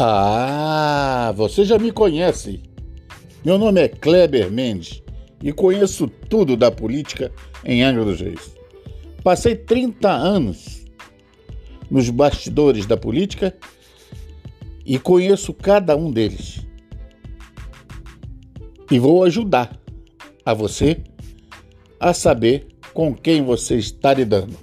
Ah, você já me conhece. Meu nome é Kleber Mendes e conheço tudo da política em Angra dos Reis. Passei 30 anos nos bastidores da política e conheço cada um deles. E vou ajudar a você a saber com quem você está lidando.